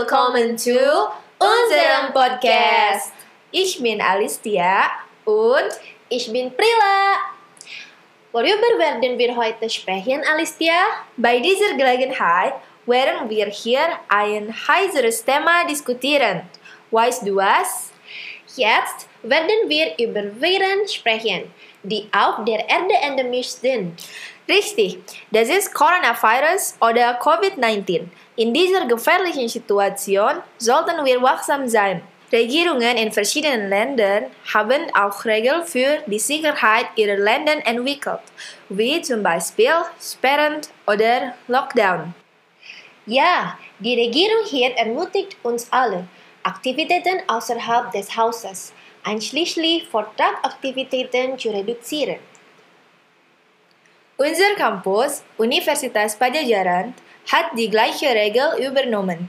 willkommen zu unserem Podcast. Ich bin Alistia und ich bin Prila. Worüber werden wir heute sprechen, Alistia? Bei dieser Gelegenheit werden wir hier ein heißeres Thema diskutieren. Weißt du was? Jetzt werden wir über Viren sprechen, die auf der Erde endemisch sind. Richtig, das ist Coronavirus oder Covid-19. In dieser gefährlichen Situation sollten wir wachsam sein. Regierungen in verschiedenen Ländern haben auch Regeln für die Sicherheit ihrer Länder entwickelt, wie zum Beispiel Sperren oder Lockdown. Ja, die Regierung hier ermutigt uns alle, Aktivitäten außerhalb des Hauses, einschließlich Vortragaktivitäten zu reduzieren. Unser Campus, Universitas Pajajaran, hat die gleiche Regel übernommen.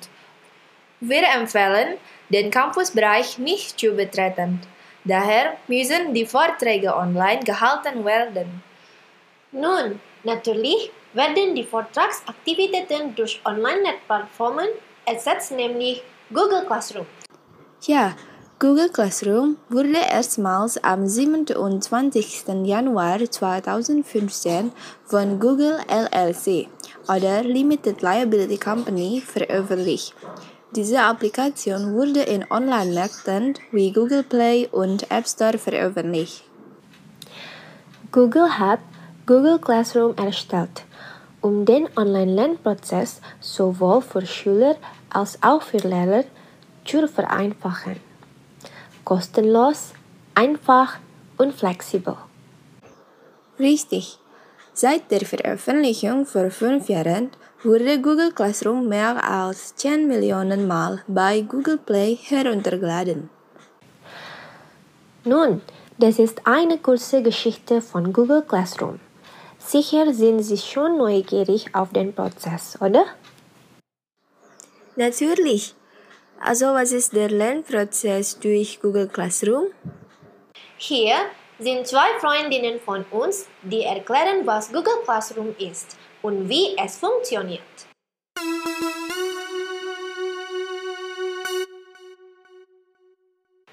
Wir empfehlen, den Campusbereich nicht zu betreten. Daher müssen die Vorträge online gehalten werden. Nun, natürlich werden die Vortragsaktivitäten durch Online-Plattformen ersetzt, nämlich Google Classroom. Ja, Google Classroom wurde erstmals am 27. Januar 2015 von Google LLC oder Limited Liability Company veröffentlicht. Diese Applikation wurde in Online-Märkten wie Google Play und App Store veröffentlicht. Google hat Google Classroom erstellt um den Online-Lernprozess sowohl für Schüler als auch für Lehrer zu vereinfachen. Kostenlos, einfach und flexibel. Richtig. Seit der Veröffentlichung vor fünf Jahren wurde Google Classroom mehr als 10 Millionen Mal bei Google Play heruntergeladen. Nun, das ist eine kurze Geschichte von Google Classroom. Sicher sind Sie schon neugierig auf den Prozess, oder? Natürlich. Also was ist der Lernprozess durch Google Classroom? Hier sind zwei Freundinnen von uns, die erklären, was Google Classroom ist und wie es funktioniert.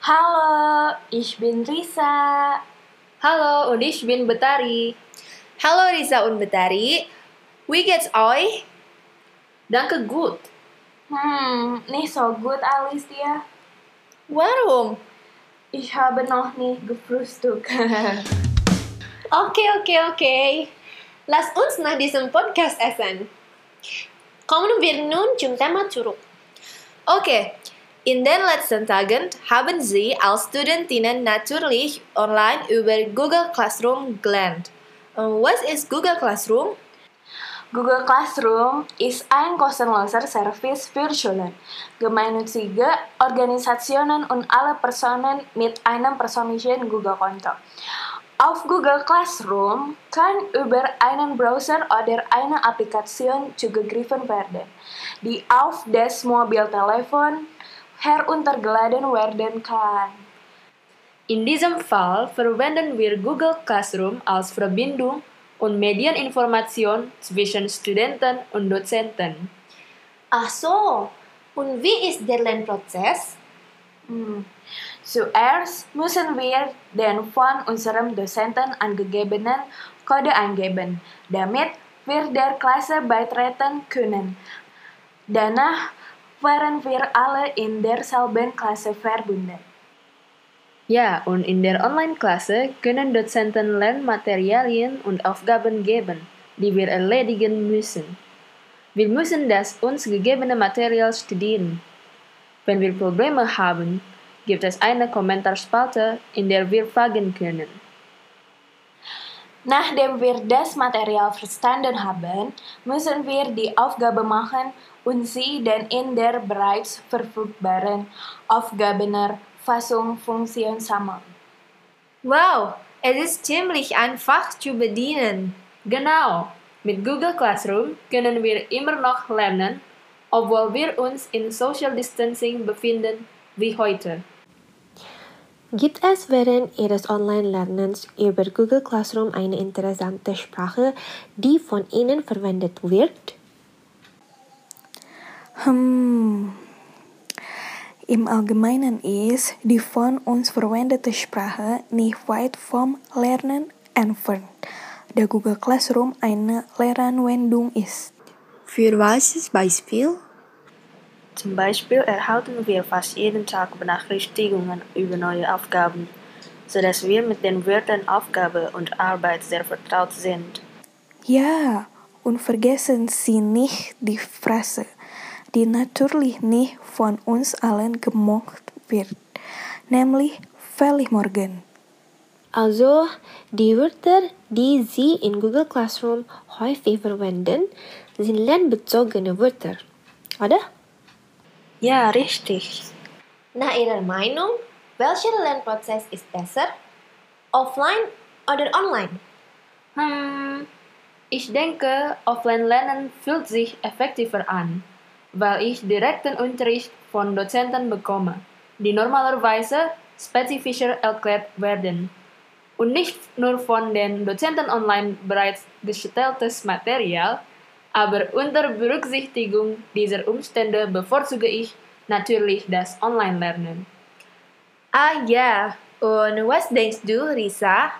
Hallo, ich bin Risa. Hallo, und ich bin Betari. Hallo Risa und Betari. Wie geht's euch? Danke gut. Hm, nicht so gut, Alicia. Warum? Ich habe noch nicht gefrühstückt. okay, okay, okay. Lass uns nach diesem Podcast essen. Kommen wir nun zum Thema zurück. Okay, in den letzten Tagen haben Sie als Studentinnen natürlich online über Google Classroom gelernt. Was ist Google Classroom? Google Classroom ist ein kostenloser Service für Schulen, gemeinnützige Organisationen und alle Personen mit einem persönlichen Google-Konto. Auf Google Classroom kann über einen Browser oder eine Applikation zugegriffen werden, die auf das Mobiltelefon heruntergeladen werden kann. In diesem Fall verwenden wir Google Classroom als Verbindung und Medieninformation zwischen Studenten und Dozenten. Ach so, und wie ist der Lernprozess? Hm. Zuerst müssen wir den von unserem Dozenten angegebenen Code eingeben, damit wir der Klasse beitreten können. Danach waren wir alle in derselben Klasse verbunden. Ja, und in der Online-Klasse können Dozenten Lernmaterialien und Aufgaben geben, die wir erledigen müssen. Wir müssen das uns gegebene Material studieren. Wenn wir Probleme haben, gibt es eine Kommentarspalte, in der wir fragen können. Nachdem wir das Material verstanden haben, müssen wir die Aufgabe machen und sie dann in der bereits verfügbaren Aufgabener Fassung Funktion sammeln. Wow, es ist ziemlich einfach zu bedienen. Genau, mit Google Classroom können wir immer noch lernen, obwohl wir uns in Social Distancing befinden wie heute. Gibt es während Ihres Online-Lernens über Google Classroom eine interessante Sprache, die von Ihnen verwendet wird? Hm, Im Allgemeinen ist die von uns verwendete Sprache nicht weit vom Lernen entfernt, da Google Classroom eine Lehranwendung ist. Für welches Beispiel? Zum Beispiel erhalten wir fast jeden Tag Benachrichtigungen über neue Aufgaben, sodass wir mit den Wörtern Aufgabe und Arbeit sehr vertraut sind. Ja, und vergessen Sie nicht die Phrase, die natürlich nicht von uns allen gemocht wird, nämlich Feliz Morgan. Also, die Wörter, die Sie in Google Classroom häufig verwenden, sind lernbezogene Wörter, oder? Ja, richtig. Nach Ihrer Meinung, welcher Lernprozess ist besser? Offline oder online? Hm, ich denke, Offline-Lernen fühlt sich effektiver an, weil ich direkten Unterricht von Dozenten bekomme, die normalerweise spezifischer erklärt werden und nicht nur von den Dozenten online bereits gestelltes Material, aber unter Berücksichtigung dieser Umstände bevorzuge ich natürlich das Online-Lernen. Ah ja, und was denkst du, Risa?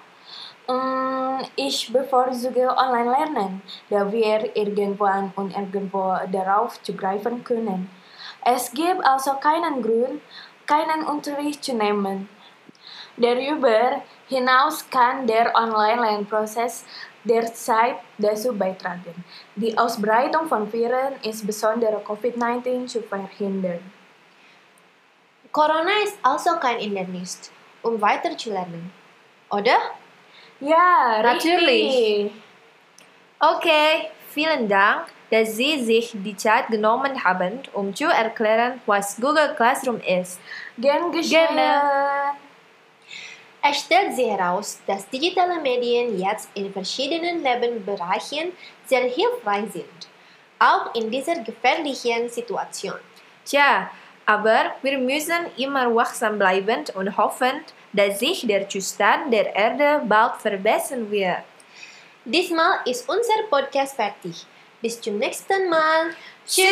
Mm, ich bevorzuge Online-Lernen, da wir irgendwann und irgendwo darauf zugreifen können. Es gibt also keinen Grund, keinen Unterricht zu nehmen. Darüber hinaus kann der Online-Lernprozess derzeit dazu beitragen, die Ausbreitung von Viren, insbesondere COVID-19, zu verhindern. Corona ist also kein Hindernis, um weiterzulernen, oder? Ja, Natürlich. Okay, vielen Dank, dass Sie sich die Zeit genommen haben, um zu erklären, was Google Classroom ist. Gern geschehen. Gerne. Es stellt sich heraus, dass digitale Medien jetzt in verschiedenen Lebensbereichen sehr hilfreich sind, auch in dieser gefährlichen Situation. Tja, aber wir müssen immer wachsam bleiben und hoffen, dass sich der Zustand der Erde bald verbessern wird. Diesmal ist unser Podcast fertig. Bis zum nächsten Mal. Tschüss!